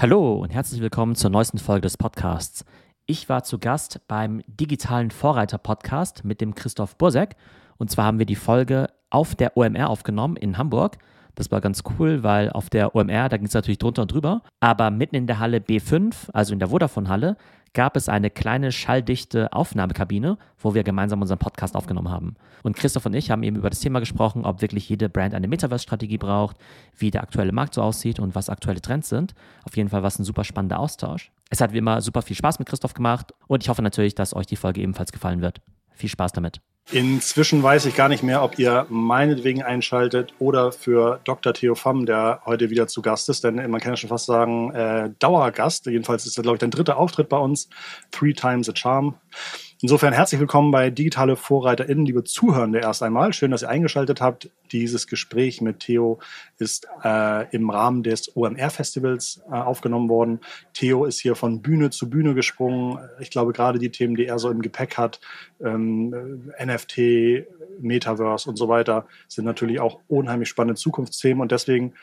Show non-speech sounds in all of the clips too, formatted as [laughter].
Hallo und herzlich willkommen zur neuesten Folge des Podcasts. Ich war zu Gast beim digitalen Vorreiter-Podcast mit dem Christoph Bursek. Und zwar haben wir die Folge auf der OMR aufgenommen in Hamburg. Das war ganz cool, weil auf der OMR, da ging es natürlich drunter und drüber. Aber mitten in der Halle B5, also in der Vodafone-Halle, gab es eine kleine schalldichte Aufnahmekabine, wo wir gemeinsam unseren Podcast aufgenommen haben. Und Christoph und ich haben eben über das Thema gesprochen, ob wirklich jede Brand eine Metaverse-Strategie braucht, wie der aktuelle Markt so aussieht und was aktuelle Trends sind. Auf jeden Fall war es ein super spannender Austausch. Es hat wie immer super viel Spaß mit Christoph gemacht und ich hoffe natürlich, dass euch die Folge ebenfalls gefallen wird. Viel Spaß damit. Inzwischen weiß ich gar nicht mehr, ob ihr meinetwegen einschaltet oder für Dr. Theo Pham, der heute wieder zu Gast ist, denn man kann ja schon fast sagen, äh, Dauergast. Jedenfalls ist das, glaube ich, dein dritter Auftritt bei uns. Three times a charm. Insofern herzlich willkommen bei Digitale VorreiterInnen, liebe Zuhörende erst einmal. Schön, dass ihr eingeschaltet habt. Dieses Gespräch mit Theo ist äh, im Rahmen des OMR-Festivals äh, aufgenommen worden. Theo ist hier von Bühne zu Bühne gesprungen. Ich glaube, gerade die Themen, die er so im Gepäck hat, ähm, NFT, Metaverse und so weiter, sind natürlich auch unheimlich spannende Zukunftsthemen. Und deswegen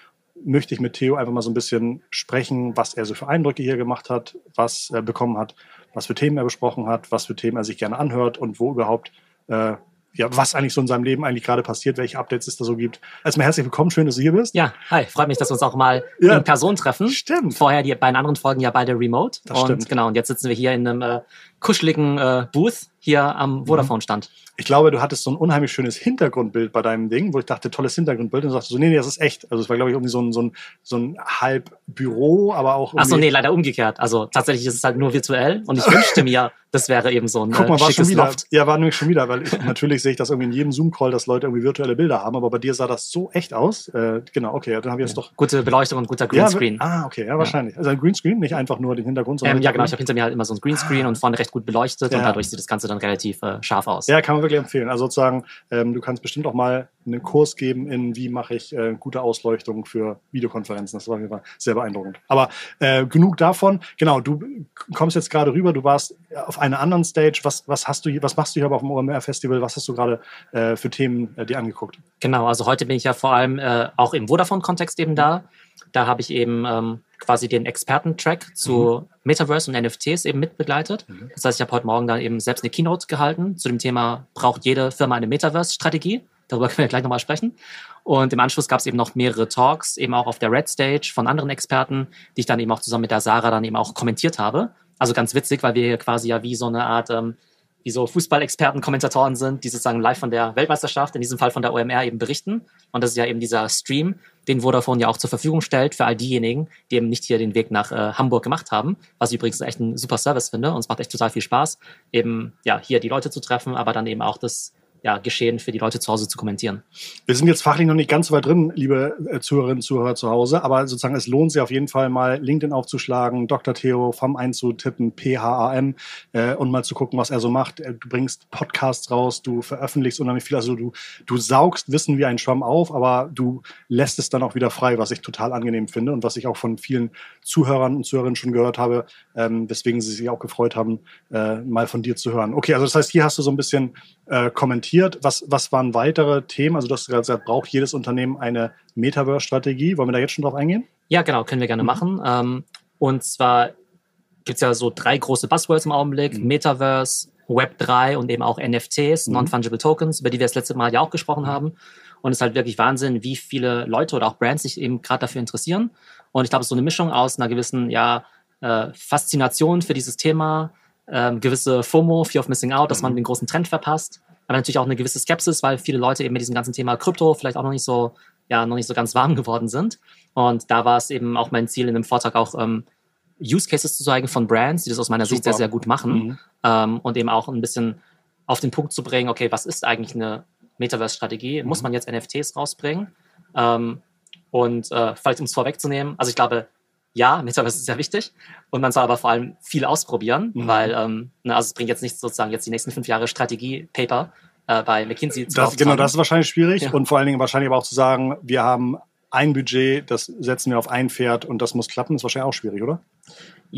möchte ich mit Theo einfach mal so ein bisschen sprechen, was er so für Eindrücke hier gemacht hat, was er bekommen hat was für Themen er besprochen hat, was für Themen er sich gerne anhört und wo überhaupt, äh, ja, was eigentlich so in seinem Leben eigentlich gerade passiert, welche Updates es da so gibt. Erstmal herzlich willkommen, schön, dass du hier bist. Ja, hi, freut mich, dass wir uns auch mal ja. in Person treffen. Stimmt. Vorher die beiden anderen Folgen ja beide remote. Das und stimmt. genau, und jetzt sitzen wir hier in einem äh, kuscheligen äh, Booth hier am mhm. Vodafone-Stand. Ich glaube, du hattest so ein unheimlich schönes Hintergrundbild bei deinem Ding, wo ich dachte, tolles Hintergrundbild. Und du sagst so, nee, nee, das ist echt. Also es war, glaube ich, irgendwie so ein, so ein, so ein halb Büro, aber auch. Ach so, nee, leider umgekehrt. Also tatsächlich ist es halt nur virtuell. Und ich [laughs] wünschte mir, das wäre eben so ein Guck mal, war schon wieder. Loft. Ja, war nämlich schon wieder, weil ich, [laughs] natürlich sehe ich das irgendwie in jedem Zoom-Call, dass Leute irgendwie virtuelle Bilder haben, aber bei dir sah das so echt aus. Äh, genau, okay, dann habe ich jetzt ja. doch. Gute Beleuchtung und guter Greenscreen. Ja, ah, okay, ja, wahrscheinlich. Ja. Also ein Greenscreen, nicht einfach nur den Hintergrund, sondern. Ähm, ja, genau, ich habe hinter mir halt immer so ein Greenscreen ah. und vorne recht gut beleuchtet und dadurch sieht das Ganze dann relativ äh, scharf aus. Ja, kann man wirklich empfehlen. Also sozusagen, ähm, du kannst bestimmt auch mal einen Kurs geben in, wie mache ich äh, gute Ausleuchtung für Videokonferenzen. Das war Fall sehr beeindruckend. Aber äh, genug davon. Genau, du kommst jetzt gerade rüber, du warst auf einer anderen Stage. Was, was hast du hier, was machst du hier auf dem OMR Festival? Was hast du gerade äh, für Themen äh, dir angeguckt? Genau, also heute bin ich ja vor allem äh, auch im Vodafone-Kontext eben da. Da habe ich eben ähm, quasi den Experten-Track zu mhm. Metaverse und NFTs eben mitbegleitet. Mhm. Das heißt, ich habe heute Morgen dann eben selbst eine Keynote gehalten zu dem Thema, braucht jede Firma eine Metaverse-Strategie? Darüber [laughs] können wir gleich nochmal sprechen. Und im Anschluss gab es eben noch mehrere Talks, eben auch auf der Red Stage von anderen Experten, die ich dann eben auch zusammen mit der Sarah dann eben auch kommentiert habe. Also ganz witzig, weil wir hier quasi ja wie so eine Art ähm, wie so Fußballexperten, Kommentatoren sind, die sozusagen live von der Weltmeisterschaft, in diesem Fall von der OMR, eben berichten. Und das ist ja eben dieser Stream, den Vodafone ja auch zur Verfügung stellt für all diejenigen, die eben nicht hier den Weg nach äh, Hamburg gemacht haben, was ich übrigens echt ein super Service finde. Und es macht echt total viel Spaß, eben ja hier die Leute zu treffen, aber dann eben auch das ja, Geschehen für die Leute zu Hause zu kommentieren. Wir sind jetzt fachlich noch nicht ganz so weit drin, liebe äh, Zuhörerinnen und Zuhörer zu Hause, aber sozusagen es lohnt sich auf jeden Fall mal LinkedIn aufzuschlagen, Dr. Theo FAM einzutippen, P-H-A-M äh, und mal zu gucken, was er so macht. Äh, du bringst Podcasts raus, du veröffentlichst unheimlich viel, also du, du saugst Wissen wie ein Schwamm auf, aber du lässt es dann auch wieder frei, was ich total angenehm finde und was ich auch von vielen Zuhörern und Zuhörerinnen schon gehört habe, ähm, weswegen sie sich auch gefreut haben, äh, mal von dir zu hören. Okay, also das heißt, hier hast du so ein bisschen äh, kommentiert. Was, was waren weitere Themen? Also du hast gerade gesagt, braucht jedes Unternehmen eine Metaverse-Strategie. Wollen wir da jetzt schon drauf eingehen? Ja, genau, können wir gerne mhm. machen. Ähm, und zwar gibt es ja so drei große Buzzwords im Augenblick. Mhm. Metaverse, Web3 und eben auch NFTs, mhm. Non-Fungible Tokens, über die wir das letzte Mal ja auch gesprochen mhm. haben. Und es ist halt wirklich Wahnsinn, wie viele Leute oder auch Brands sich eben gerade dafür interessieren. Und ich glaube, es ist so eine Mischung aus einer gewissen ja, äh, Faszination für dieses Thema, ähm, gewisse FOMO, Fear of Missing Out, dass man mhm. den großen Trend verpasst. Aber natürlich auch eine gewisse Skepsis, weil viele Leute eben mit diesem ganzen Thema Krypto vielleicht auch noch nicht so, ja, noch nicht so ganz warm [laughs] geworden sind. Und da war es eben auch mein Ziel in dem Vortrag auch, ähm, Use Cases zu zeigen von Brands, die das aus meiner Super. Sicht sehr, sehr gut machen. Mhm. Ähm, und eben auch ein bisschen auf den Punkt zu bringen, okay, was ist eigentlich eine Metaverse-Strategie? Mhm. Muss man jetzt NFTs rausbringen? Ähm, und äh, vielleicht um es vorwegzunehmen, also ich glaube, ja, Metaverse ist sehr wichtig und man soll aber vor allem viel ausprobieren, mhm. weil ähm, ne, also es bringt jetzt nicht sozusagen jetzt die nächsten fünf Jahre Strategie-Paper äh, bei McKinsey zu das, Genau, das ist wahrscheinlich schwierig ja. und vor allen Dingen wahrscheinlich aber auch zu sagen, wir haben ein Budget, das setzen wir auf ein Pferd und das muss klappen, ist wahrscheinlich auch schwierig, oder?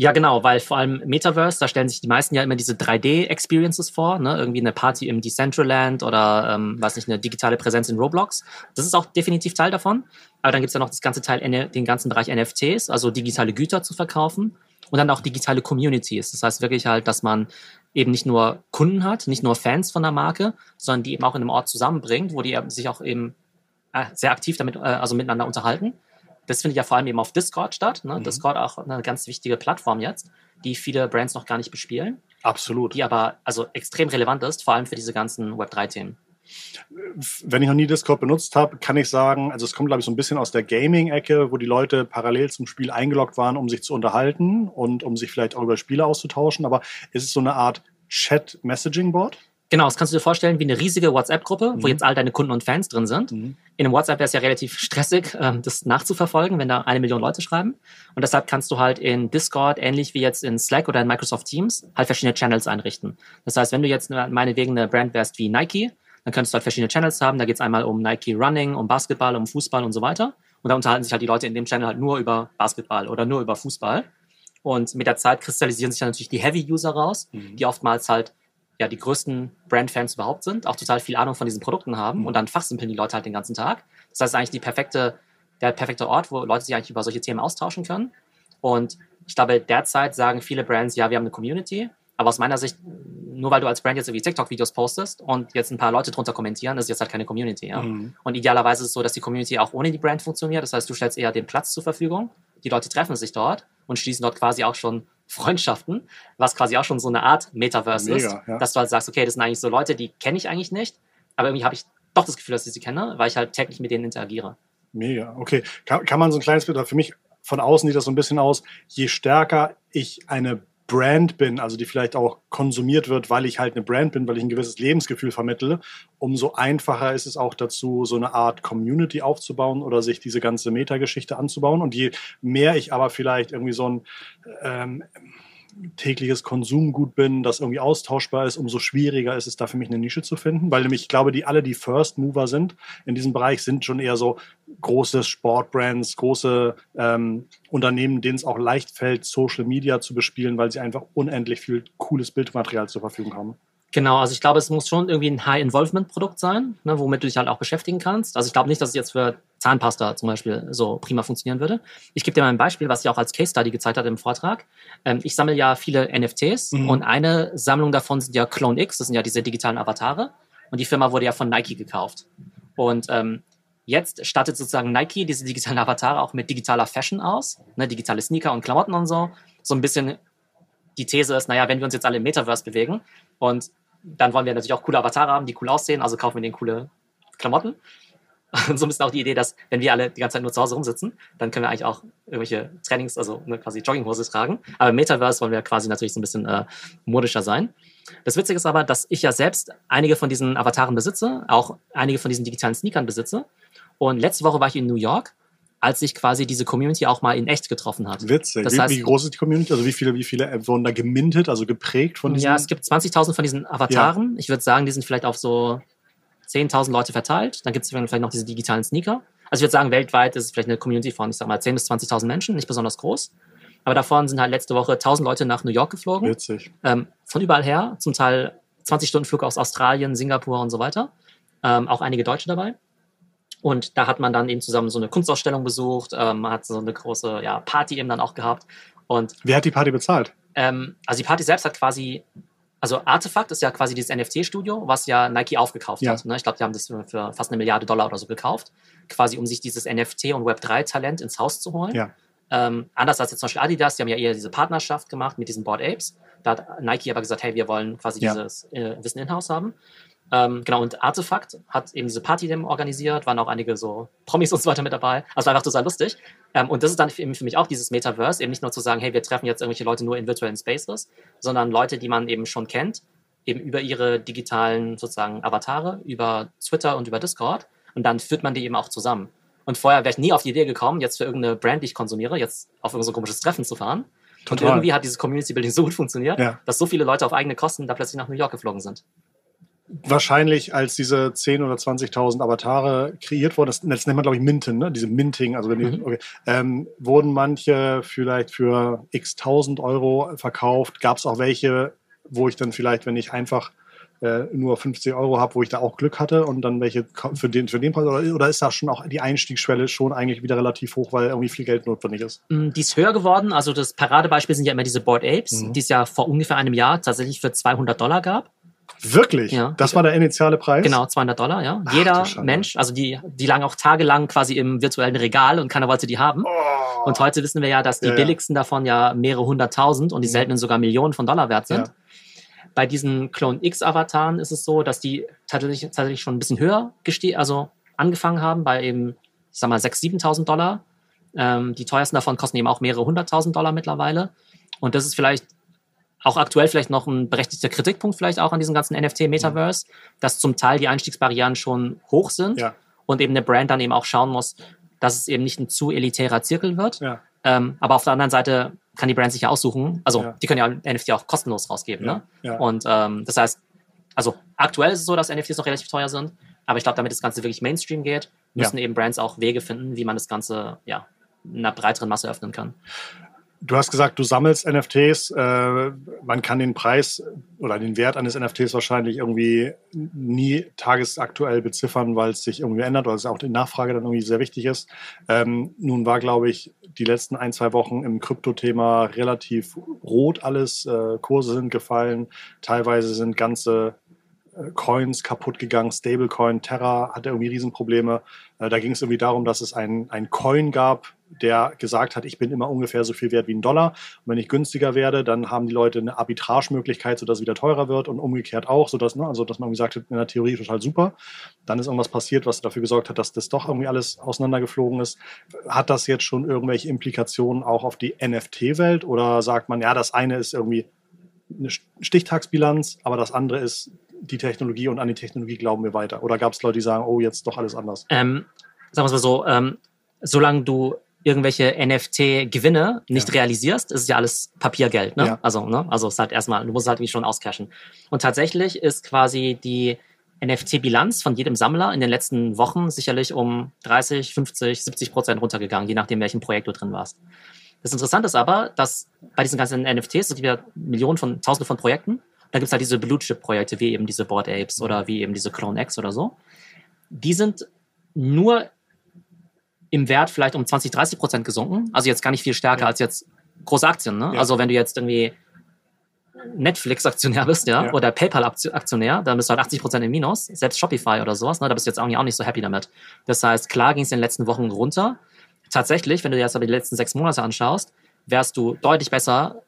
Ja, genau, weil vor allem Metaverse, da stellen sich die meisten ja immer diese 3D-Experiences vor, ne? irgendwie eine Party im Decentraland oder, ähm, weiß nicht, eine digitale Präsenz in Roblox. Das ist auch definitiv Teil davon. Aber dann gibt's ja noch das ganze Teil, den ganzen Bereich NFTs, also digitale Güter zu verkaufen und dann auch digitale Communities. Das heißt wirklich halt, dass man eben nicht nur Kunden hat, nicht nur Fans von der Marke, sondern die eben auch in einem Ort zusammenbringt, wo die sich auch eben äh, sehr aktiv damit, äh, also miteinander unterhalten. Das findet ja vor allem eben auf Discord statt. Ne? Mhm. Discord auch eine ganz wichtige Plattform jetzt, die viele Brands noch gar nicht bespielen. Absolut. Die aber also extrem relevant ist, vor allem für diese ganzen Web3-Themen. Wenn ich noch nie Discord benutzt habe, kann ich sagen, also es kommt, glaube ich, so ein bisschen aus der Gaming-Ecke, wo die Leute parallel zum Spiel eingeloggt waren, um sich zu unterhalten und um sich vielleicht auch über Spiele auszutauschen. Aber ist es so eine Art Chat-Messaging-Board? Genau, das kannst du dir vorstellen wie eine riesige WhatsApp-Gruppe, mhm. wo jetzt all deine Kunden und Fans drin sind. Mhm. In einem WhatsApp wäre es ja relativ stressig, ähm, das nachzuverfolgen, wenn da eine Million Leute schreiben. Und deshalb kannst du halt in Discord, ähnlich wie jetzt in Slack oder in Microsoft Teams, halt verschiedene Channels einrichten. Das heißt, wenn du jetzt meinetwegen eine Brand wärst wie Nike, dann könntest du halt verschiedene Channels haben. Da geht es einmal um Nike Running, um Basketball, um Fußball und so weiter. Und da unterhalten sich halt die Leute in dem Channel halt nur über Basketball oder nur über Fußball. Und mit der Zeit kristallisieren sich dann natürlich die Heavy-User raus, mhm. die oftmals halt ja die größten Brand-Fans überhaupt sind, auch total viel Ahnung von diesen Produkten haben und dann fachsimpeln die Leute halt den ganzen Tag. Das heißt, eigentlich die perfekte, der perfekte Ort, wo Leute sich eigentlich über solche Themen austauschen können. Und ich glaube, derzeit sagen viele Brands, ja, wir haben eine Community, aber aus meiner Sicht, nur weil du als Brand jetzt irgendwie TikTok-Videos postest und jetzt ein paar Leute drunter kommentieren, ist jetzt halt keine Community. Ja? Mhm. Und idealerweise ist es so, dass die Community auch ohne die Brand funktioniert. Das heißt, du stellst eher den Platz zur Verfügung. Die Leute treffen sich dort und schließen dort quasi auch schon Freundschaften, was quasi auch schon so eine Art Metaverse Mega, ist, ja. dass du halt sagst, okay, das sind eigentlich so Leute, die kenne ich eigentlich nicht, aber irgendwie habe ich doch das Gefühl, dass ich sie kenne, weil ich halt täglich mit denen interagiere. Mega, okay. Kann, kann man so ein kleines Bild, für mich von außen sieht das so ein bisschen aus, je stärker ich eine Brand bin, also die vielleicht auch konsumiert wird, weil ich halt eine Brand bin, weil ich ein gewisses Lebensgefühl vermittle, umso einfacher ist es auch dazu, so eine Art Community aufzubauen oder sich diese ganze Metageschichte anzubauen. Und je mehr ich aber vielleicht irgendwie so ein ähm, tägliches Konsumgut bin, das irgendwie austauschbar ist, umso schwieriger ist es da für mich eine Nische zu finden, weil nämlich ich glaube, die alle, die First Mover sind in diesem Bereich, sind schon eher so große Sportbrands, große ähm, Unternehmen, denen es auch leicht fällt, Social Media zu bespielen, weil sie einfach unendlich viel cooles Bildmaterial zur Verfügung haben. Genau, also ich glaube, es muss schon irgendwie ein High-Involvement-Produkt sein, ne, womit du dich halt auch beschäftigen kannst. Also ich glaube nicht, dass es jetzt für Zahnpasta zum Beispiel so prima funktionieren würde. Ich gebe dir mal ein Beispiel, was ich auch als Case Study gezeigt hat im Vortrag. Ähm, ich sammle ja viele NFTs mhm. und eine Sammlung davon sind ja Clone X, das sind ja diese digitalen Avatare. Und die Firma wurde ja von Nike gekauft. Und ähm, jetzt startet sozusagen Nike diese digitalen Avatare auch mit digitaler Fashion aus, ne, digitale Sneaker und Klamotten und so. So ein bisschen die These ist, naja, wenn wir uns jetzt alle im Metaverse bewegen und dann wollen wir natürlich auch coole Avatare haben, die cool aussehen, also kaufen wir denen coole Klamotten. Und [laughs] so ein bisschen auch die Idee, dass wenn wir alle die ganze Zeit nur zu Hause rumsitzen, dann können wir eigentlich auch irgendwelche Trainings, also ne, quasi Jogginghose tragen. Aber im Metaverse wollen wir quasi natürlich so ein bisschen äh, modischer sein. Das Witzige ist aber, dass ich ja selbst einige von diesen Avataren besitze, auch einige von diesen digitalen Sneakern besitze. Und letzte Woche war ich in New York als sich quasi diese Community auch mal in echt getroffen hat. Witzig. Das wie, heißt, wie groß ist die Community? Also wie viele, wie viele wurden da gemintet, also geprägt von diesen? Ja, es gibt 20.000 von diesen Avataren. Ja. Ich würde sagen, die sind vielleicht auf so 10.000 Leute verteilt. Dann gibt es vielleicht noch diese digitalen Sneaker. Also ich würde sagen, weltweit ist es vielleicht eine Community von, ich sag mal, 10.000 bis 20.000 Menschen, nicht besonders groß. Aber davon sind halt letzte Woche 1.000 Leute nach New York geflogen. Witzig. Ähm, von überall her, zum Teil 20 Stunden Flug aus Australien, Singapur und so weiter. Ähm, auch einige Deutsche dabei. Und da hat man dann eben zusammen so eine Kunstausstellung besucht, ähm, man hat so eine große ja, Party eben dann auch gehabt. Und Wer hat die Party bezahlt? Ähm, also die Party selbst hat quasi, also Artefakt ist ja quasi dieses NFT-Studio, was ja Nike aufgekauft ja. hat. Ne? Ich glaube, die haben das für, für, fast eine Milliarde Dollar oder so gekauft, quasi um sich dieses NFT- und Web3-Talent ins Haus zu holen. Ja. Ähm, anders als jetzt zum Beispiel Adidas, die haben ja eher diese Partnerschaft gemacht mit diesen Board Apes. Da hat Nike aber gesagt, hey, wir wollen quasi ja. dieses äh, Wissen in-house haben. Ähm, genau, und Artefakt hat eben diese Party organisiert, waren auch einige so Promis und so weiter mit dabei. Also war einfach total lustig. Ähm, und das ist dann eben für mich auch dieses Metaverse, eben nicht nur zu sagen, hey, wir treffen jetzt irgendwelche Leute nur in virtuellen Spaces, sondern Leute, die man eben schon kennt, eben über ihre digitalen sozusagen Avatare, über Twitter und über Discord. Und dann führt man die eben auch zusammen. Und vorher wäre ich nie auf die Idee gekommen, jetzt für irgendeine Brand, die ich konsumiere, jetzt auf irgendein so komisches Treffen zu fahren. Total. Und irgendwie hat dieses Community Building [laughs] so gut funktioniert, ja. dass so viele Leute auf eigene Kosten da plötzlich nach New York geflogen sind. Wahrscheinlich, als diese 10.000 oder 20.000 Avatare kreiert wurden, das, das nennt man, glaube ich, Minten, ne? diese Minting, also wenn die, okay, ähm, wurden manche vielleicht für x tausend Euro verkauft. Gab es auch welche, wo ich dann vielleicht, wenn ich einfach äh, nur 50 Euro habe, wo ich da auch Glück hatte und dann welche für den, für den Preis? Oder, oder ist da schon auch die Einstiegsschwelle schon eigentlich wieder relativ hoch, weil irgendwie viel Geld notwendig ist? Mm, die ist höher geworden. Also das Paradebeispiel sind ja immer diese Board Apes, mhm. die es ja vor ungefähr einem Jahr tatsächlich für 200 Dollar gab. Wirklich? Ja. Das war der initiale Preis? Genau, 200 Dollar, ja. Ach, Jeder Mensch, also die, die lagen auch tagelang quasi im virtuellen Regal und keiner wollte die haben. Oh. Und heute wissen wir ja, dass die ja, billigsten ja. davon ja mehrere hunderttausend und die mhm. seltenen sogar Millionen von Dollar wert sind. Bei diesen Clone X-Avataren ist es so, dass die tatsächlich, tatsächlich schon ein bisschen höher also angefangen haben, bei eben, ich sag mal, 6.000, 7.000 Dollar. Ähm, die teuersten davon kosten eben auch mehrere hunderttausend Dollar mittlerweile. Und das ist vielleicht auch aktuell vielleicht noch ein berechtigter Kritikpunkt vielleicht auch an diesem ganzen NFT-Metaverse, mhm. dass zum Teil die Einstiegsbarrieren schon hoch sind ja. und eben eine Brand dann eben auch schauen muss, dass es eben nicht ein zu elitärer Zirkel wird. Ja. Ähm, aber auf der anderen Seite kann die Brand sich ja aussuchen. Also ja. die können ja NFT auch kostenlos rausgeben. Ne? Und ähm, das heißt, also aktuell ist es so, dass NFTs noch relativ teuer sind. Aber ich glaube, damit das Ganze wirklich Mainstream geht, müssen eben Brands auch Wege finden, wie man das Ganze ja einer breiteren Masse öffnen kann. Du hast gesagt, du sammelst NFTs. Äh, man kann den Preis oder den Wert eines NFTs wahrscheinlich irgendwie nie tagesaktuell beziffern, weil es sich irgendwie ändert oder es auch die Nachfrage dann irgendwie sehr wichtig ist. Ähm, nun war, glaube ich, die letzten ein, zwei Wochen im Krypto-Thema relativ rot alles. Äh, Kurse sind gefallen. Teilweise sind ganze Coins kaputt gegangen. Stablecoin, Terra hatte irgendwie Riesenprobleme. Äh, da ging es irgendwie darum, dass es ein, ein Coin gab, der gesagt hat, ich bin immer ungefähr so viel wert wie ein Dollar. Und wenn ich günstiger werde, dann haben die Leute eine Arbitragemöglichkeit, sodass es wieder teurer wird und umgekehrt auch, sodass, ne, also dass man gesagt hat, in der Theorie total super. Dann ist irgendwas passiert, was dafür gesorgt hat, dass das doch irgendwie alles auseinandergeflogen ist. Hat das jetzt schon irgendwelche Implikationen auch auf die NFT-Welt oder sagt man, ja, das eine ist irgendwie eine Stichtagsbilanz, aber das andere ist die Technologie und an die Technologie glauben wir weiter? Oder gab es Leute, die sagen, oh, jetzt doch alles anders? Ähm, sagen wir es mal so, ähm, solange du irgendwelche NFT-Gewinne nicht ja. realisierst, ist es ja alles Papiergeld. Ne? Ja. Also, ne? also es ist halt erstmal, du musst halt wie schon auscashen. Und tatsächlich ist quasi die NFT-Bilanz von jedem Sammler in den letzten Wochen sicherlich um 30, 50, 70 Prozent runtergegangen, je nachdem, welchem Projekt du drin warst. Das Interessante ist aber, dass bei diesen ganzen NFTs, es gibt ja Millionen von, Tausende von Projekten, da gibt es halt diese Blue-Chip-Projekte, wie eben diese Board Apes oder wie eben diese Clone X oder so. Die sind nur im Wert vielleicht um 20, 30 Prozent gesunken. Also jetzt gar nicht viel stärker ja. als jetzt große Aktien. Ne? Ja. Also wenn du jetzt irgendwie Netflix-Aktionär bist, ja, ja. oder PayPal-Aktionär, dann bist du halt 80 Prozent im Minus. Selbst Shopify oder sowas, ne, da bist du jetzt nicht, auch nicht so happy damit. Das heißt, klar ging es in den letzten Wochen runter. Tatsächlich, wenn du dir jetzt aber die letzten sechs Monate anschaust, wärst du deutlich besser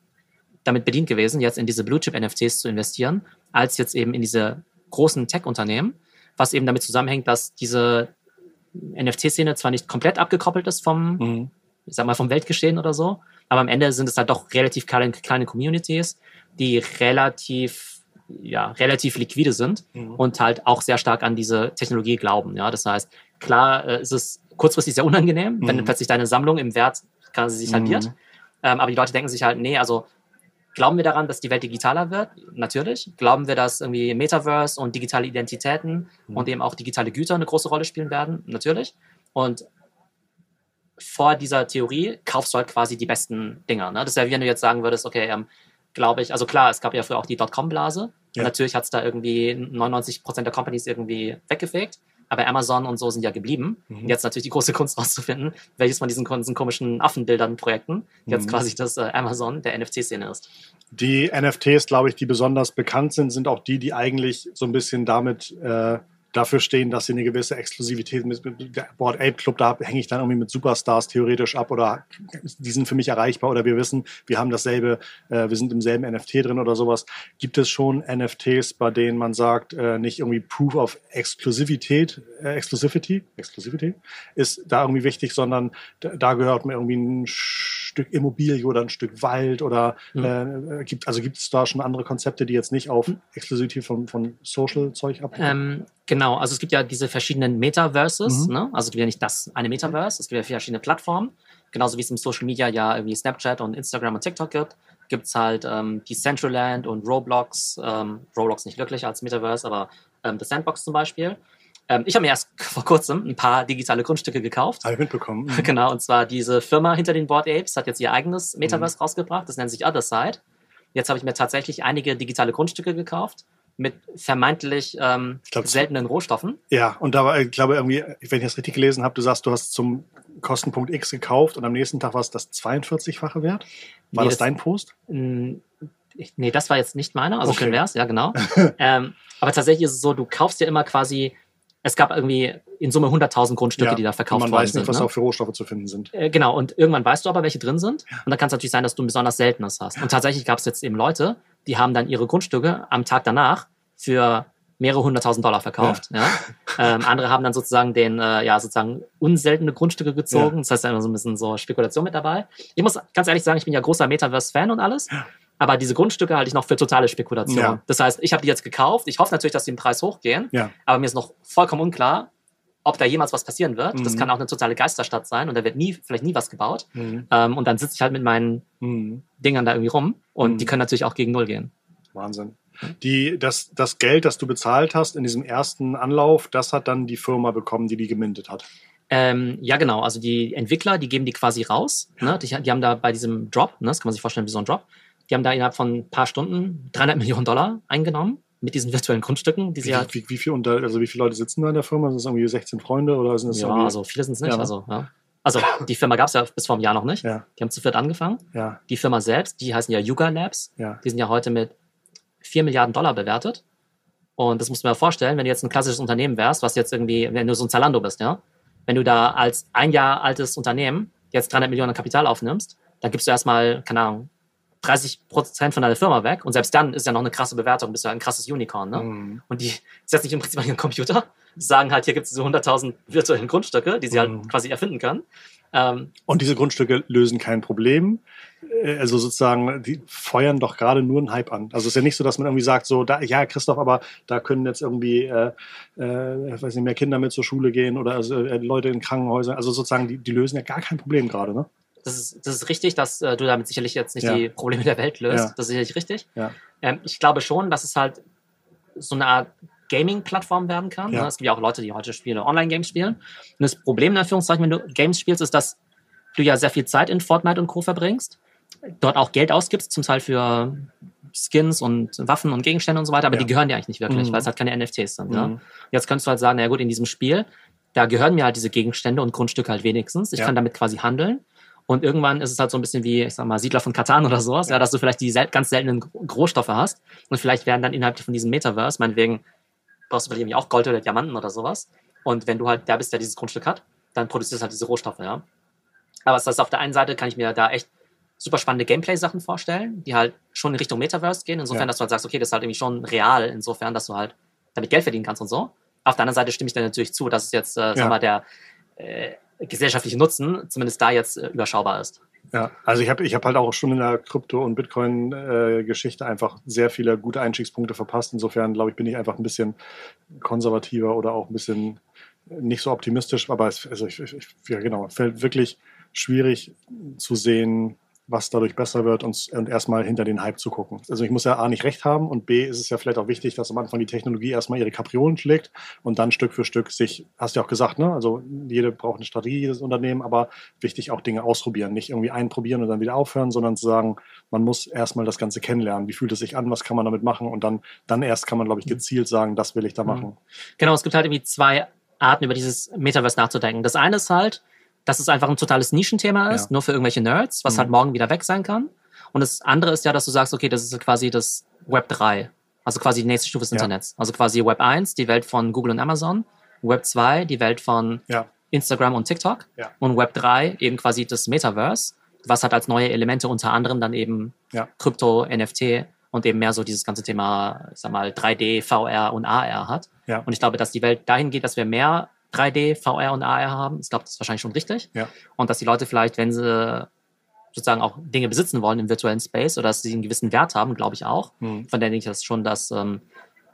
damit bedient gewesen, jetzt in diese Blue-Chip-NFTs zu investieren, als jetzt eben in diese großen Tech-Unternehmen, was eben damit zusammenhängt, dass diese NFT-Szene zwar nicht komplett abgekoppelt ist vom, mhm. ich sag mal, vom Weltgeschehen oder so, aber am Ende sind es halt doch relativ kleine, kleine Communities, die relativ ja, relativ liquide sind mhm. und halt auch sehr stark an diese Technologie glauben. Ja, das heißt, klar äh, ist es kurzfristig sehr unangenehm, mhm. wenn plötzlich deine Sammlung im Wert quasi sich halbiert. Mhm. Ähm, aber die Leute denken sich halt, nee, also Glauben wir daran, dass die Welt digitaler wird? Natürlich. Glauben wir, dass irgendwie Metaverse und digitale Identitäten mhm. und eben auch digitale Güter eine große Rolle spielen werden? Natürlich. Und vor dieser Theorie kaufst du halt quasi die besten Dinger. Ne? Das ist ja wie wenn du jetzt sagen würdest, okay, ähm, glaube ich, also klar, es gab ja früher auch die Dotcom-Blase. Ja. Natürlich hat es da irgendwie 99 Prozent der Companies irgendwie weggefegt aber Amazon und so sind ja geblieben. Mhm. Jetzt natürlich die große [laughs] Kunst rauszufinden, welches von diesen, diesen komischen Affenbildern Projekten jetzt mhm. quasi das äh, Amazon der NFT-Szene ist. Die NFTs, glaube ich, die besonders bekannt sind, sind auch die, die eigentlich so ein bisschen damit äh, dafür stehen, dass sie eine gewisse Exklusivität mit, mit der Board Ape Club, da hänge ich dann irgendwie mit Superstars theoretisch ab oder die sind für mich erreichbar oder wir wissen, wir haben dasselbe, äh, wir sind im selben NFT drin oder sowas. Gibt es schon NFTs, bei denen man sagt, äh, nicht irgendwie Proof of Exklusivität, äh, Exclusivity, Exclusivity ist da irgendwie wichtig, sondern da, gehört mir irgendwie ein Stück Immobilie oder ein Stück Wald oder mhm. äh, gibt, also gibt es da schon andere Konzepte, die jetzt nicht auf hm. Exklusivität von, von Social-Zeug abhängen? Ähm, genau, also es gibt ja diese verschiedenen Metaverses, mhm. ne? also es gibt ja nicht das eine Metaverse, es gibt ja verschiedene Plattformen, genauso wie es im Social Media ja irgendwie Snapchat und Instagram und TikTok gibt gibt es halt ähm, die Centraland und Roblox, ähm, Roblox nicht wirklich als Metaverse, aber ähm, The Sandbox zum Beispiel. Ähm, ich habe mir erst [laughs] vor kurzem ein paar digitale Grundstücke gekauft. Habe ich mitbekommen. [laughs] Mhm. Genau, und zwar diese Firma hinter den Board Apes hat jetzt ihr eigenes Metaverse Mhm. rausgebracht. Das nennt sich Other Side. Jetzt habe ich mir tatsächlich einige digitale Grundstücke gekauft mit vermeintlich ähm, glaub, seltenen Rohstoffen. Ja, und da war, ich glaube irgendwie, wenn ich das richtig gelesen habe, du sagst, du hast zum Kostenpunkt X gekauft und am nächsten Tag war es das 42-fache wert. War Nee, das dein Post? Ich, nee, das war jetzt nicht meiner, also Okay. schön wär's, ja, genau. [laughs] ähm, aber tatsächlich ist es so, du kaufst ja immer quasi, es gab irgendwie in Summe 100.000 Grundstücke, Ja, die da Und verkauft man worden weiß nicht, sind. was ne? auch für Rohstoffe zu finden sind. Äh, genau, und irgendwann weißt du aber, welche drin sind. Und dann kann es natürlich sein, dass du ein besonders seltenes hast. Und tatsächlich gab es jetzt eben Leute, die haben dann ihre Grundstücke am Tag danach für mehrere hunderttausend Dollar verkauft. Ja. Ähm, andere haben dann sozusagen den, äh, ja, sozusagen unseltene Grundstücke gezogen. Das heißt, da ist immer so ein bisschen so Spekulation mit dabei. Ich muss ganz ehrlich sagen, ich bin ja großer Metaverse-Fan und alles. Aber diese Grundstücke halte ich noch für totale Spekulation. Ja. Das heißt, ich habe die jetzt gekauft. Ich hoffe natürlich, dass die im Preis hochgehen. Ja. Aber mir ist noch vollkommen unklar, ob da jemals was passieren wird. Das Mhm. kann auch eine totale Geisterstadt sein und da wird nie, vielleicht nie was gebaut. Mhm. Ähm, und dann sitze ich halt mit meinen Mhm. Dingern da irgendwie rum und Mhm. die können natürlich auch gegen Null gehen. Wahnsinn. Die, das, das Geld, das du bezahlt hast in diesem ersten Anlauf, das hat dann die Firma bekommen, die die gemintet hat. Ähm, ja, genau. Also die Entwickler, die geben die quasi raus. Ne? Die, die haben da bei diesem Drop, ne? das kann man sich vorstellen wie so ein Drop, die haben da innerhalb von ein paar Stunden 300 Millionen Dollar eingenommen mit diesen virtuellen Grundstücken, die sie Wie, wie, wie, viel unter, also wie viele Leute sitzen da in der Firma? Sind es irgendwie 16 Freunde oder sind es ja, also viele sind es nicht. Ja, also, ja. also die Firma gab es ja bis vor einem Jahr noch nicht. Ja, Die haben zu viert angefangen. ja, Die Firma selbst, die heißen ja Yuga Labs, ja. die sind ja heute mit 4 Milliarden Dollar bewertet. Und das musst du mir vorstellen, wenn du jetzt ein klassisches Unternehmen wärst, was jetzt irgendwie, wenn du so ein Zalando bist, ja, wenn du da als ein Jahr altes Unternehmen jetzt 300 Millionen Kapital aufnimmst, dann gibst du erstmal, keine Ahnung, 30 Prozent von deiner Firma weg und selbst dann ist ja noch eine krasse Bewertung, bist du ja ein krasses Unicorn, ne? Mhm. Und die setzen sich im Prinzip an ihren Computer, sagen halt, hier gibt es diese 100.000 virtuellen Grundstücke, die sie Mhm. halt quasi erfinden können. Ähm, Und diese Grundstücke lösen kein Problem. Äh, Also sozusagen, die feuern doch gerade nur einen Hype an. Also es ist ja nicht so, dass man irgendwie sagt, so, da, ja, Christoph, aber da können jetzt irgendwie, äh, äh, weiß nicht, mehr Kinder mit zur Schule gehen oder also, äh, Leute in Krankenhäusern. Also sozusagen, die, die lösen ja gar kein Problem gerade, ne? Das ist, das ist richtig, dass äh, du damit sicherlich jetzt nicht Ja. die Probleme der Welt löst. Ja. Das ist sicherlich richtig. Ja. Ähm, ich glaube schon, dass es halt so eine Art Gaming-Plattform werden kann. Ne? Es gibt ja auch Leute, die heute Spiele, Online-Games spielen. Und das Problem, in Anführungszeichen, wenn du Games spielst, ist, dass du ja sehr viel Zeit in Fortnite und Co. verbringst, dort auch Geld ausgibst, zum Teil für Skins und Waffen und Gegenstände und so weiter, aber die gehören dir eigentlich nicht wirklich, Mhm. weil es halt keine NFTs sind. Ja? Mhm. Jetzt könntest du halt sagen, na ja gut, in diesem Spiel, da gehören mir halt diese Gegenstände und Grundstücke halt wenigstens. Ich kann damit quasi handeln. Und irgendwann ist es halt so ein bisschen wie, ich sag mal, Siedler von Katan oder sowas, ja, dass du vielleicht die sel ganz seltenen Rohstoffe hast. Und vielleicht werden dann innerhalb von diesem Metaverse, meinetwegen, brauchst du vielleicht irgendwie auch Gold oder Diamanten oder sowas. Und wenn du halt der bist, der dieses Grundstück hat, dann produzierst du halt diese Rohstoffe, ja. Aber das heißt, auf der einen Seite kann ich mir da echt super spannende Gameplay-Sachen vorstellen, die halt schon in Richtung Metaverse gehen. Insofern, Ja. dass du halt sagst, okay, das ist halt irgendwie schon real, insofern, dass du halt damit Geld verdienen kannst und so. Auf der anderen Seite stimme ich dir natürlich zu, dass es jetzt, äh, Ja. sag mal, der äh, gesellschaftliche Nutzen zumindest da jetzt äh, überschaubar ist. Ja, also ich habe ich hab halt auch schon in der Krypto- und Bitcoin-Geschichte einfach sehr viele gute Einstiegspunkte verpasst. Insofern, glaube ich, bin ich einfach ein bisschen konservativer oder auch ein bisschen nicht so optimistisch. Aber es, also ich, ich, ja, genau, fällt wirklich schwierig zu sehen, was dadurch besser wird und, und erstmal hinter den Hype zu gucken. Also ich muss ja A nicht recht haben und B ist es ja vielleicht auch wichtig, dass am Anfang die Technologie erstmal ihre Kapriolen schlägt und dann Stück für Stück sich, hast du ja auch gesagt, ne? Also jede braucht eine Strategie, jedes Unternehmen, aber wichtig auch Dinge ausprobieren. Nicht irgendwie einprobieren und dann wieder aufhören, sondern zu sagen, man muss erstmal das Ganze kennenlernen. Wie fühlt es sich an, was kann man damit machen und dann, dann erst kann man, glaube ich, gezielt sagen, das will ich da Mhm. machen. Genau, es gibt halt irgendwie zwei Arten, über dieses Metaverse nachzudenken. Das eine ist halt, dass es einfach ein totales Nischenthema ist, Ja. nur für irgendwelche Nerds, was Mhm. halt morgen wieder weg sein kann. Und das andere ist ja, dass du sagst, okay, das ist quasi das Web 3. Also quasi die nächste Stufe des Ja. Internets. Also quasi Web 1, die Welt von Google und Amazon. Web 2, die Welt von Ja. Instagram und TikTok. Ja. Und Web 3 eben quasi das Metaverse, was hat als neue Elemente unter anderem dann eben. Krypto, NFT und eben mehr so dieses ganze Thema, ich sag mal, 3D, VR und AR hat. Und ich glaube, dass die Welt dahin geht, dass wir mehr 3D, VR und AR haben. Ich glaube, das ist wahrscheinlich schon richtig. Ja. Und dass die Leute vielleicht, wenn sie sozusagen auch Dinge besitzen wollen im virtuellen Space oder dass sie einen gewissen Wert haben, glaube ich auch. Mhm. Von der denke ich das schon, dass ähm,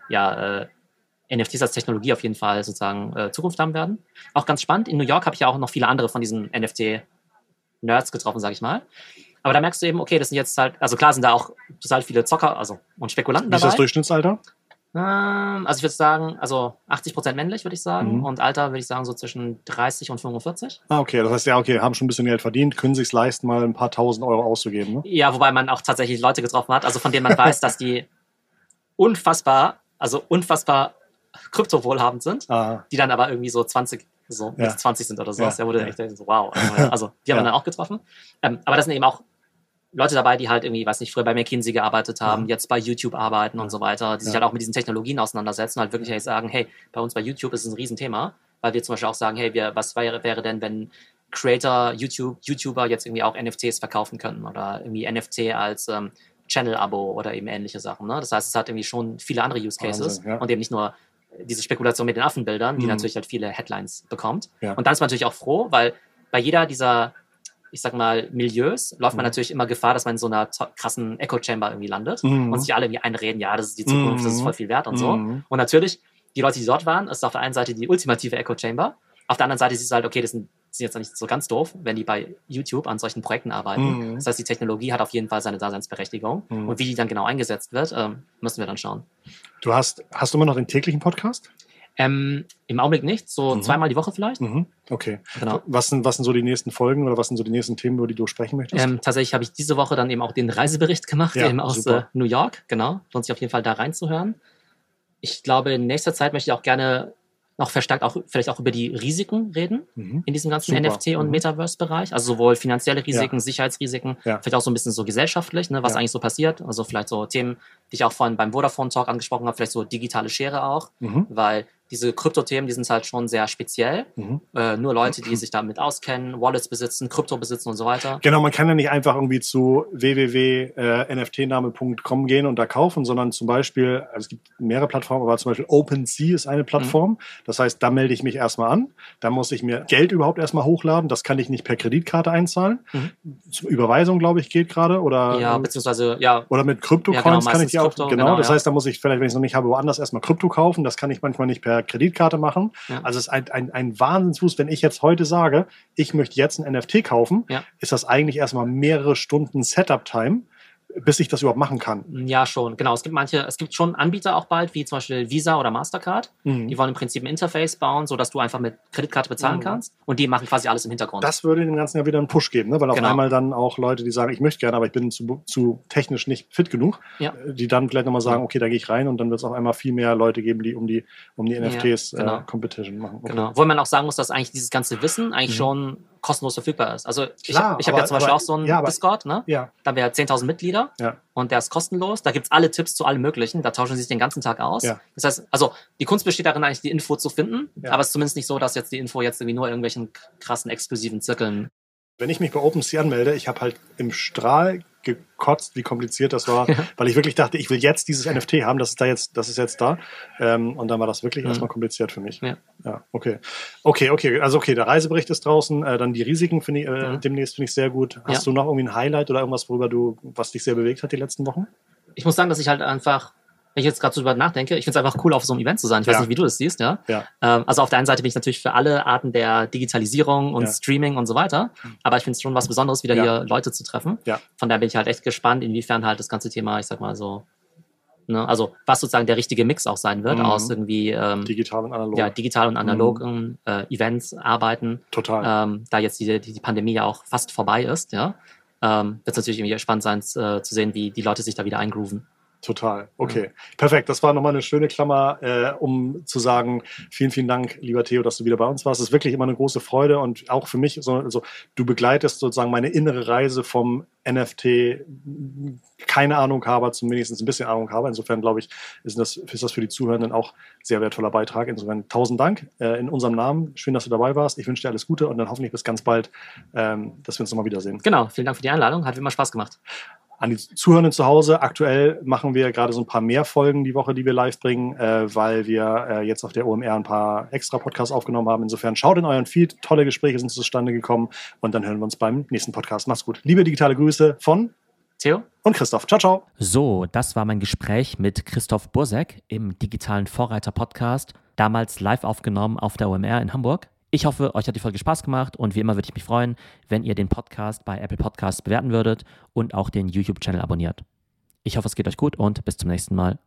ja, äh, NFTs als Technologie auf jeden Fall sozusagen äh, Zukunft haben werden. Auch ganz spannend. In New York habe ich ja auch noch viele andere von diesen NFT-Nerds getroffen, sage ich mal. Aber da merkst du eben, okay, das sind jetzt halt, also klar sind da auch total viele Zocker also, und Spekulanten Wie ist das dabei. Durchschnittsalter? Ähm, also ich würde sagen, also 80% männlich, würde ich sagen. Mhm. Und Alter würde ich sagen so zwischen 30 und 45. Ah, okay, das heißt ja, okay, haben schon ein bisschen Geld verdient, können sich leisten, mal ein paar tausend Euro auszugeben. Ne? Ja, wobei man auch tatsächlich Leute getroffen hat, also von denen man weiß, dass die unfassbar, also unfassbar kryptowohlhabend sind, Ah, die dann aber irgendwie so 20, so Ja. Mitte 20 sind oder so. Ja, Ja, wurde ja. echt so, wow. Also, die haben wir dann auch getroffen. Ähm, aber das sind eben auch Leute dabei, die halt irgendwie, weiß nicht, früher bei McKinsey gearbeitet haben, Ja. jetzt bei YouTube arbeiten und so weiter, die sich halt auch mit diesen Technologien auseinandersetzen und halt wirklich sagen, hey, bei uns bei YouTube ist es ein Riesenthema, weil wir zum Beispiel auch sagen, hey, wir, was wäre, wäre denn, wenn Creator, YouTube, YouTuber jetzt irgendwie auch NFTs verkaufen könnten oder irgendwie NFT als ähm, Channel-Abo oder eben ähnliche Sachen. Ne? Das heißt, es hat irgendwie schon viele andere Use Cases Wahnsinn, ja. und eben nicht nur diese Spekulation mit den Affenbildern, die Mhm. natürlich halt viele Headlines bekommt. Ja. Und dann ist man natürlich auch froh, weil bei jeder dieser, ich sag mal, Milieus läuft man Mhm. natürlich immer Gefahr, dass man in so einer krassen Echo-Chamber irgendwie landet Mhm. und sich alle irgendwie einreden, ja, das ist die Zukunft, das ist Mhm. voll viel wert und so. Mhm. Und natürlich, die Leute, die dort waren, ist auf der einen Seite die ultimative Echo-Chamber, auf der anderen Seite siehst du halt, okay, das sind, sind jetzt nicht so ganz doof, wenn die bei YouTube an solchen Projekten arbeiten. Mhm. Das heißt, die Technologie hat auf jeden Fall seine Daseinsberechtigung. Mhm. Und wie die dann genau eingesetzt wird, ähm, müssen wir dann schauen. Du hast, hast du immer noch den täglichen Podcast? Ähm, Im Augenblick nicht, so Mhm. zweimal die Woche vielleicht. Mhm. Okay. Genau. Was sind, was sind so die nächsten Folgen oder was sind so die nächsten Themen, über die du sprechen möchtest? Ähm, tatsächlich habe ich diese Woche dann eben auch den Reisebericht gemacht, Ja, eben aus äh. New York. Genau. Lohnt sich auf jeden Fall da reinzuhören. Ich glaube, in nächster Zeit möchte ich auch gerne noch verstärkt auch vielleicht auch über die Risiken reden Mhm. in diesem ganzen Super. NFT- und Mhm. Metaverse-Bereich. Also sowohl finanzielle Risiken, Sicherheitsrisiken, Ja. vielleicht auch so ein bisschen so gesellschaftlich, ne, was Ja. eigentlich so passiert. Also vielleicht so Themen, die ich auch vorhin beim Vodafone-Talk angesprochen habe, vielleicht so digitale Schere auch, Mhm. weil diese Kryptothemen, die sind halt schon sehr speziell. Mhm. Äh, nur Leute, die sich damit auskennen, Wallets besitzen, Krypto besitzen und so weiter. Genau, man kann ja nicht einfach irgendwie zu www.nftname.com gehen und da kaufen, sondern zum Beispiel, also es gibt mehrere Plattformen, aber zum Beispiel OpenSea ist eine Plattform. Das heißt, da melde ich mich erstmal an. Da muss ich mir Geld überhaupt erstmal hochladen. Das kann ich nicht per Kreditkarte einzahlen. Zur Überweisung, glaube ich, geht gerade. Oder, Ja, beziehungsweise, ja, oder mit Kryptocoins Ja, genau, kann ich die. Krypto, genau, genau, das ja. heißt, da muss ich vielleicht, wenn ich es noch nicht habe, woanders erstmal Krypto kaufen. Das kann ich manchmal nicht per Kreditkarte machen. Ja. Also es ist ein, ein, ein Wahnsinnsfuß. Wenn ich jetzt heute sage, ich möchte jetzt ein NFT kaufen, Ja. ist das eigentlich erstmal mehrere Stunden Setup-Time, bis ich das überhaupt machen kann. ja schon. Genau, es gibt manche, es gibt schon Anbieter auch bald, wie zum Beispiel Visa oder Mastercard. Mhm. Die wollen im Prinzip ein Interface bauen, sodass du einfach mit Kreditkarte bezahlen Mhm. kannst. Und die machen quasi alles im Hintergrund. Das würde dem Ganzen ja wieder einen Push geben, ne? weil auf Genau. einmal dann auch Leute, die sagen, ich möchte gerne, aber ich bin zu, zu technisch nicht fit genug, Ja. äh, die dann vielleicht nochmal sagen, okay, da gehe ich rein und dann wird es auf einmal viel mehr Leute geben, die um die, um die NFTs genau. äh, Competition machen. Okay. Genau. Wo man auch sagen muss, dass eigentlich dieses ganze Wissen eigentlich Mhm. schon kostenlos verfügbar ist. Also ich, Klar, ich habe ja zum Beispiel aber- auch so einen ja, aber- Discord, ne? Ja, Da haben wir 10.000 Mitglieder ja. und der ist kostenlos. Da gibt's alle Tipps zu allem Möglichen. Da tauschen sie sich den ganzen Tag aus. Ja. Das heißt, also die Kunst besteht darin, eigentlich die Info zu finden. Ja. Aber es ist zumindest nicht so, dass jetzt die Info jetzt irgendwie nur in irgendwelchen krassen, exklusiven Zirkeln. Wenn ich mich bei OpenSea anmelde, ich habe halt im Strahl gekotzt, wie kompliziert das war, weil ich wirklich dachte, ich will jetzt dieses NFT haben, das ist da jetzt, das ist jetzt da. Ähm, und dann war das wirklich Mhm. erstmal kompliziert für mich. Ja. ja, okay. Okay, okay. Also okay, der Reisebericht ist draußen, äh, dann die Risiken finde ich äh, Mhm. demnächst finde ich sehr gut. Hast Ja. du noch irgendwie ein Highlight oder irgendwas, worüber du, was dich sehr bewegt hat die letzten Wochen? Ich muss sagen, dass ich halt einfach, wenn ich jetzt gerade so drüber nachdenke, ich finde es einfach cool, auf so einem Event zu sein. Ich weiß Ja. nicht, wie du das siehst, ja. Ja. Ähm, also auf der einen Seite bin ich natürlich für alle Arten der Digitalisierung und Ja. Streaming und so weiter. Aber ich finde es schon was Besonderes, wieder hier Leute zu treffen. Von daher bin ich halt echt gespannt, inwiefern halt das ganze Thema, ich sag mal so, ne, also was sozusagen der richtige Mix auch sein wird Mhm. aus irgendwie ähm, Digital und analog. ja, digital und analogen äh, Events arbeiten. Total. Ähm, da jetzt die, die, die Pandemie ja auch fast vorbei ist, ja. Ähm, wird es natürlich irgendwie spannend sein äh, zu sehen, wie die Leute sich da wieder eingrooven. Total. Okay. Perfekt. Das war nochmal eine schöne Klammer, äh, um zu sagen, vielen, vielen Dank, lieber Theo, dass du wieder bei uns warst. Es ist wirklich immer eine große Freude und auch für mich, so, also, du begleitest sozusagen meine innere Reise vom NFT, keine Ahnung habe, zumindest ein bisschen Ahnung habe. Insofern glaube ich, ist das, ist das für die Zuhörenden auch sehr wertvoller Beitrag. Insofern tausend Dank äh, in unserem Namen. Schön, dass du dabei warst. Ich wünsche dir alles Gute und dann hoffentlich bis ganz bald, ähm, dass wir uns nochmal wiedersehen. Genau, vielen Dank für die Einladung. Hat wie immer Spaß gemacht. An die Zuhörenden zu Hause, aktuell machen wir gerade so ein paar mehr Folgen die Woche, die wir live bringen, äh, weil wir äh, jetzt auf der OMR ein paar extra Podcasts aufgenommen haben. Insofern schaut in euren Feed, tolle Gespräche sind zustande gekommen und dann hören wir uns beim nächsten Podcast. Macht's gut. Liebe digitale Grüße von Theo? und Christoph. Ciao, ciao. So, das war mein Gespräch mit Christoph Bursek im digitalen Vorreiter-Podcast, damals live aufgenommen auf der OMR in Hamburg. Ich hoffe, euch hat die Folge Spaß gemacht und wie immer würde ich mich freuen, wenn ihr den Podcast bei Apple Podcasts bewerten würdet und auch den YouTube-Channel abonniert. Ich hoffe, es geht euch gut und bis zum nächsten Mal.